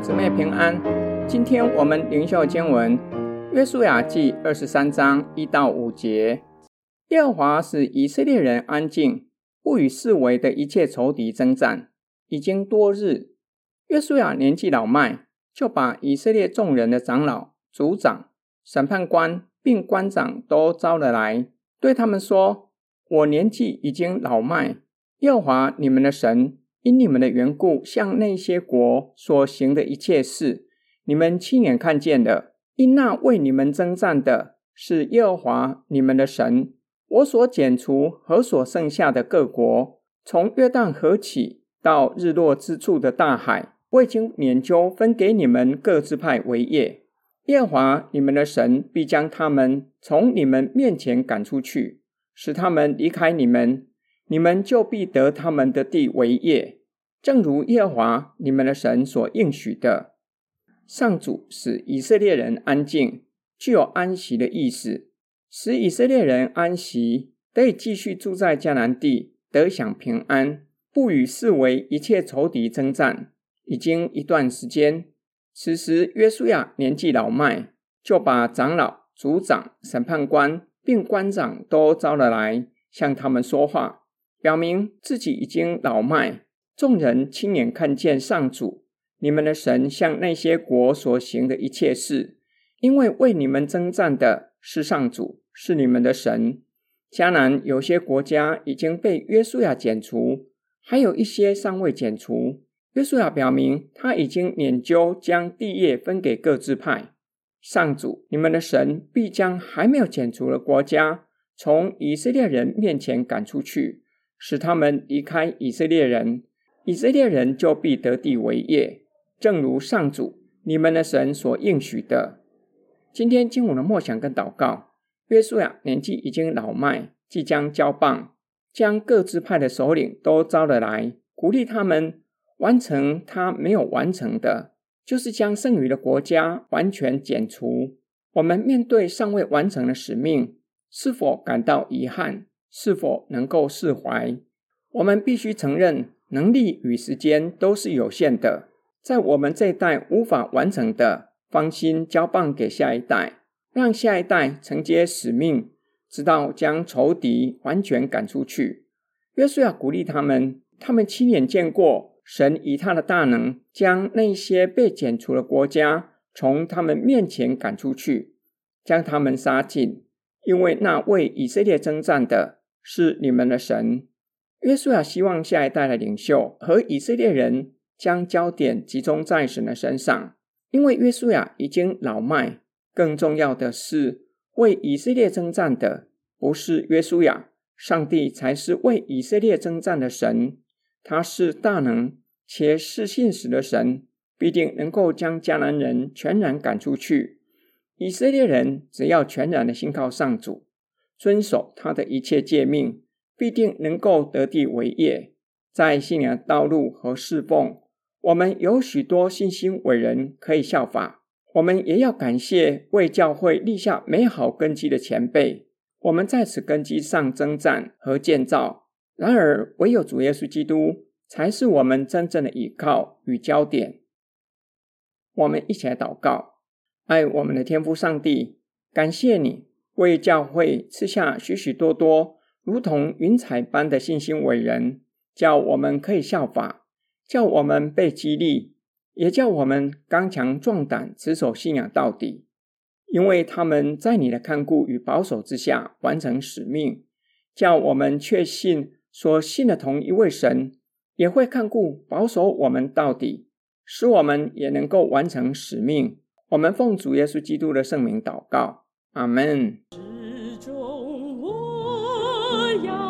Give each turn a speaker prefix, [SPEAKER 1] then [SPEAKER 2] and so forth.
[SPEAKER 1] 姊妹平安。今天我们灵修经文《约书亚记》二十三章一到五节。耶和华使以色列人安静，不与四围的一切仇敌争战。已经多日，约书亚年纪老迈，就把以色列众人的长老、族长、审判官并官长都招了来，对他们说：“我年纪已经老迈，耶和华你们的神。”因你们的缘故，向那些国所行的一切事，你们亲眼看见的。因那为你们征战的是耶和华你们的神。我所剪除和所剩下的各国，从约旦河起到日落之处的大海，我已经研究分给你们各支派为业。耶和华你们的神必将他们从你们面前赶出去，使他们离开你们。你们就必得他们的地为业，正如耶和华你们的神所应许的。上主使以色列人安静，具有安息的意思，使以色列人安息，得以继续住在迦南地，得享平安，不与四围一切仇敌争战。已经一段时间，此时约书亚年纪老迈，就把长老、族长、审判官并官长都招了来，向他们说话。表明自己已经老迈，众人亲眼看见上主你们的神向那些国所行的一切事，因为为你们征战的是上主，是你们的神。迦南有些国家已经被约书亚剪除，还有一些尚未剪除。约书亚表明他已经研究将地业分给各支派。上主你们的神必将还没有剪除的国家从以色列人面前赶出去。使他们离开以色列人，以色列人就必得地为业，正如上主你们的神所应许的。今天经文的默想跟祷告，约书亚年纪已经老迈，即将交棒，将各支派的首领都招了来，鼓励他们完成他没有完成的，就是将剩余的国家完全剪除。我们面对尚未完成的使命，是否感到遗憾？是否能够释怀？我们必须承认，能力与时间都是有限的。在我们这一代无法完成的，放心交棒给下一代，让下一代承接使命，直到将仇敌完全赶出去。约书亚鼓励他们，他们亲眼见过神以他的大能，将那些被剪除的国家从他们面前赶出去，将他们杀尽，因为那为以色列征战的。是你们的神。约书亚希望下一代的领袖和以色列人将焦点集中在神的身上，因为约书亚已经老迈。更重要的是，为以色列征战的不是约书亚，上帝才是为以色列征战的神。他是大能且是信实的神，必定能够将迦南人全然赶出去。以色列人只要全然的信靠上主。遵守他的一切诫命，必定能够得地为业。在信仰道路和侍奉，我们有许多信心伟人可以效法。我们也要感谢为教会立下美好根基的前辈。我们在此根基上征战和建造。然而，唯有主耶稣基督才是我们真正的依靠与焦点。我们一起来祷告：爱我们的天父上帝，感谢你。为教会赐下许许多多如同云彩般的信心伟人，叫我们可以效法，叫我们被激励，也叫我们刚强壮胆，持守信仰到底。因为他们在你的看顾与保守之下完成使命，叫我们确信所信的同一位神也会看顾保守我们到底，使我们也能够完成使命。我们奉主耶稣基督的圣名祷告。阿门我要